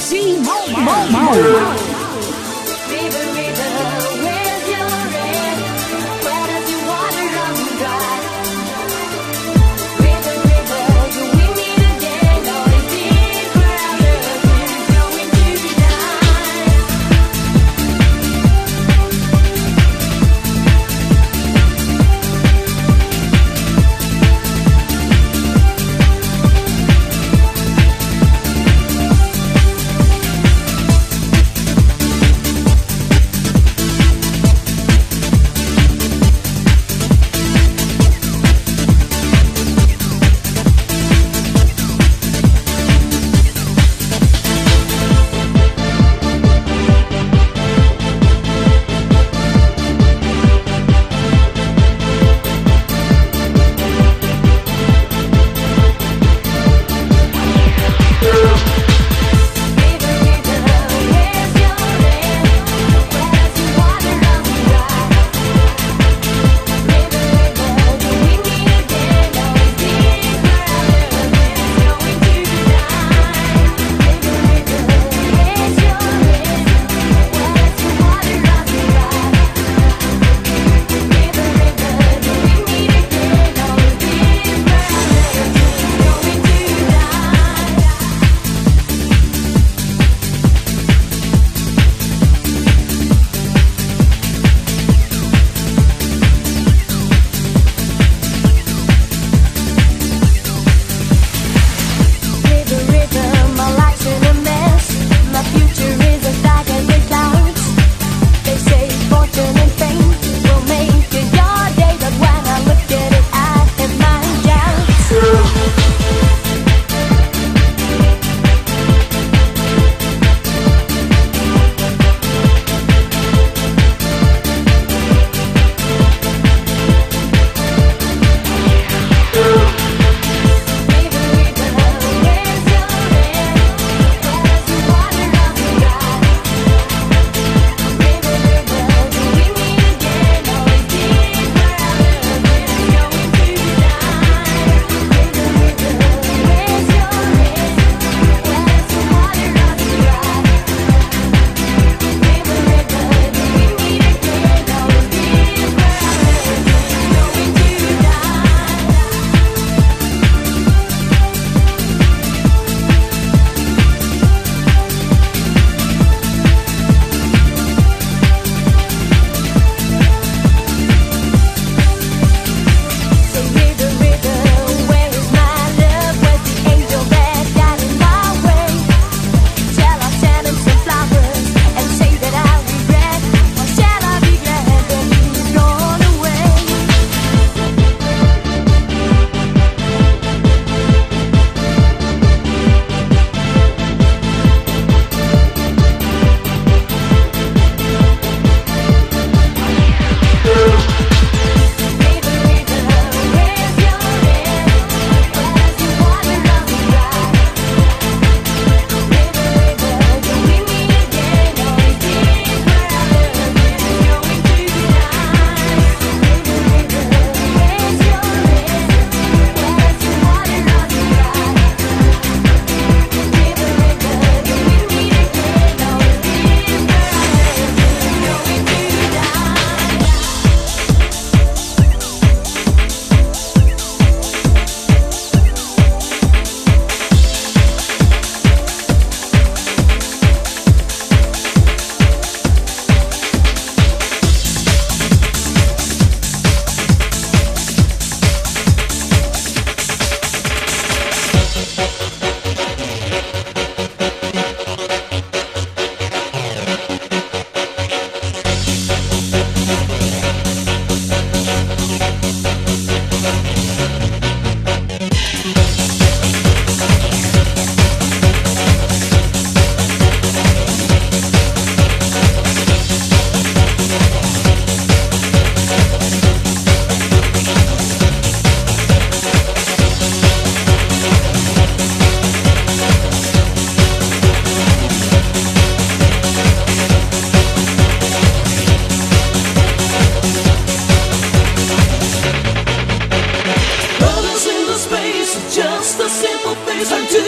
Sim, Mal. Mal. Mal.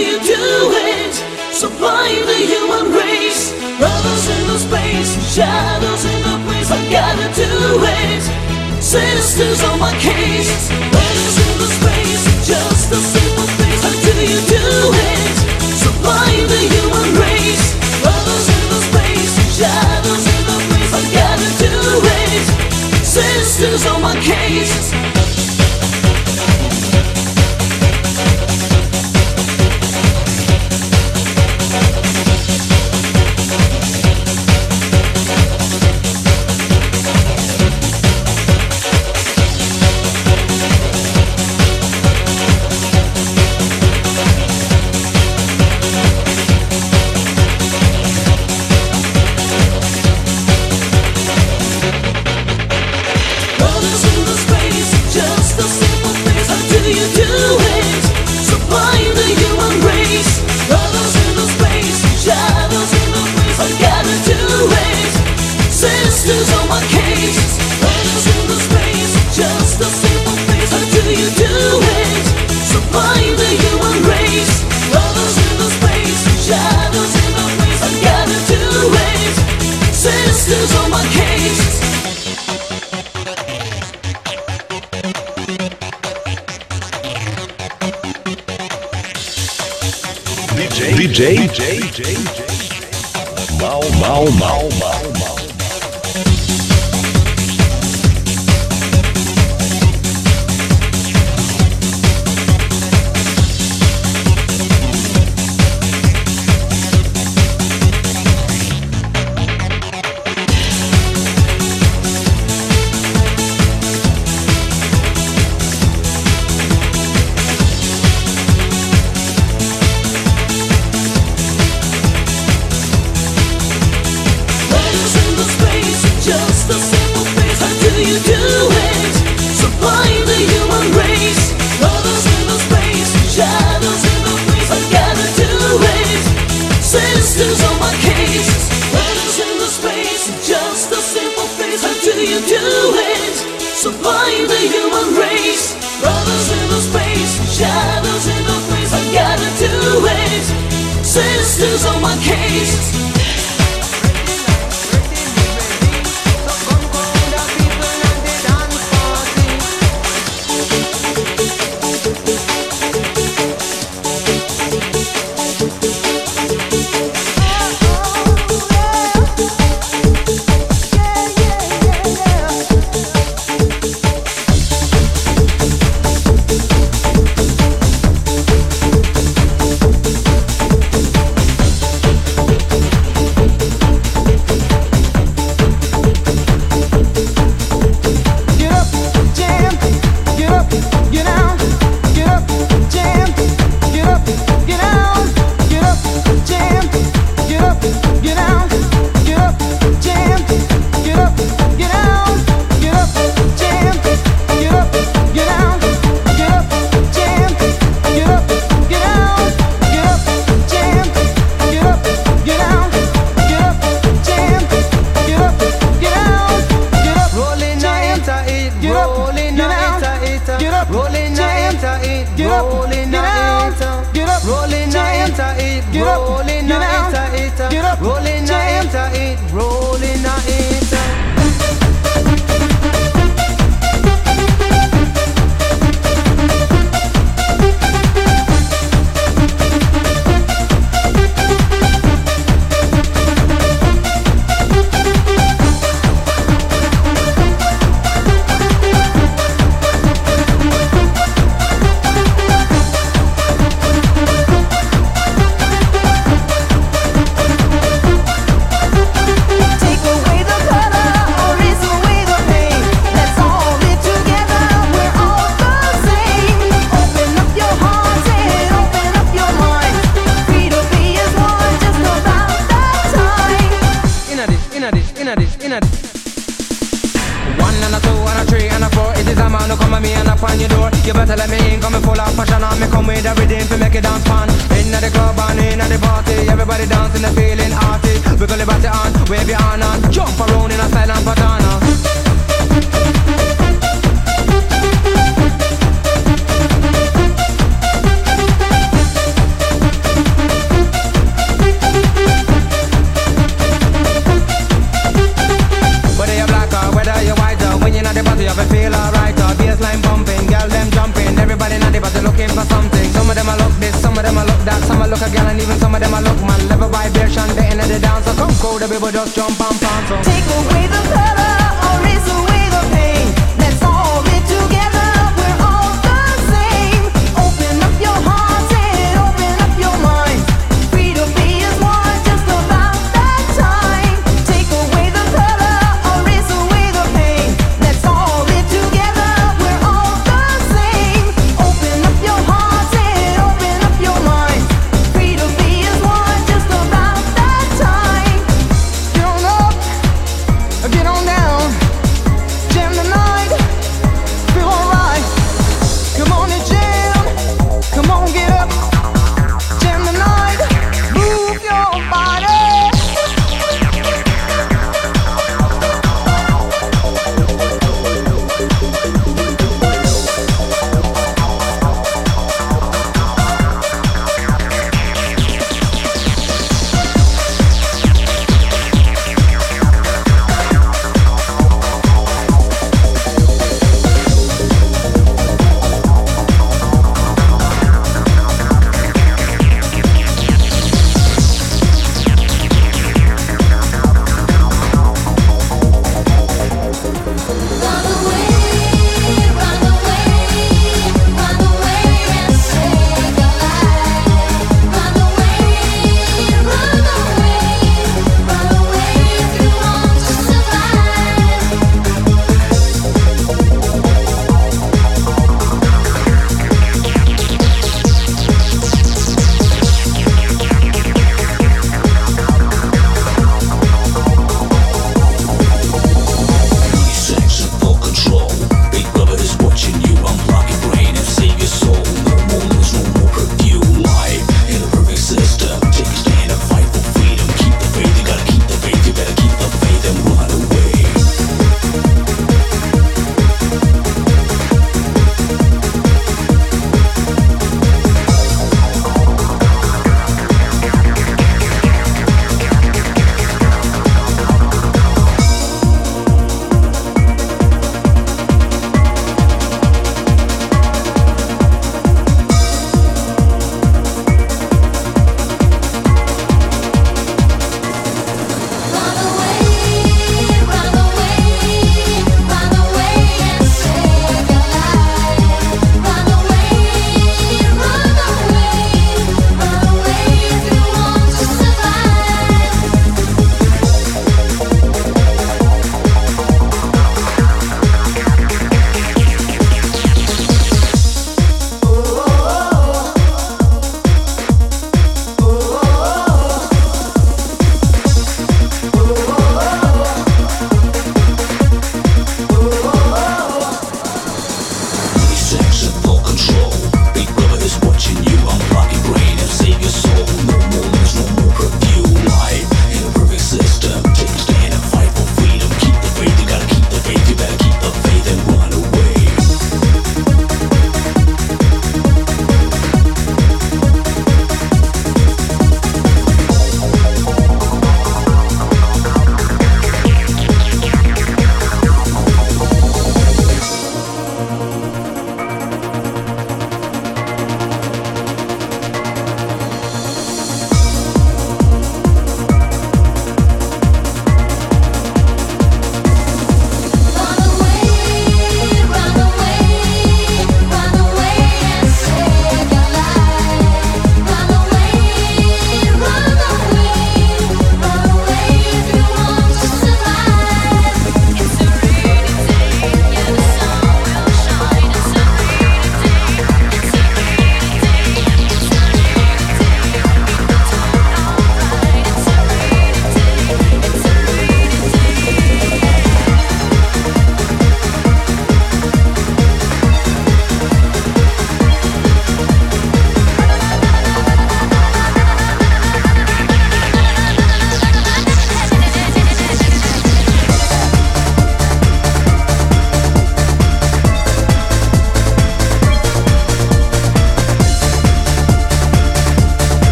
you do it? Supplying the human race. Brothers in the space, shadows in the place. I gotta do it. Sisters on my case, brothers in the space. DJ, DJ, Mau, mau, mau, mau, mau.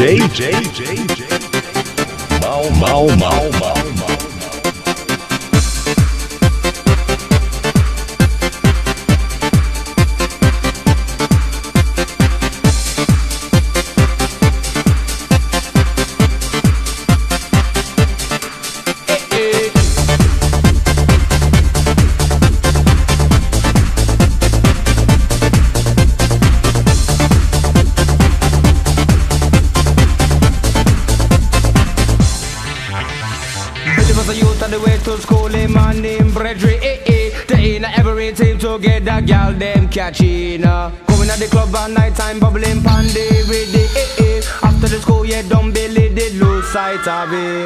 DJ, DJ, DJ, DJ. Mau, mau, mau, mau, gal them catching up. Uh. Coming at the club at night time, bubbling pandy with the eh, eh eh. After the school, yeah, don't believe they lose sight of it.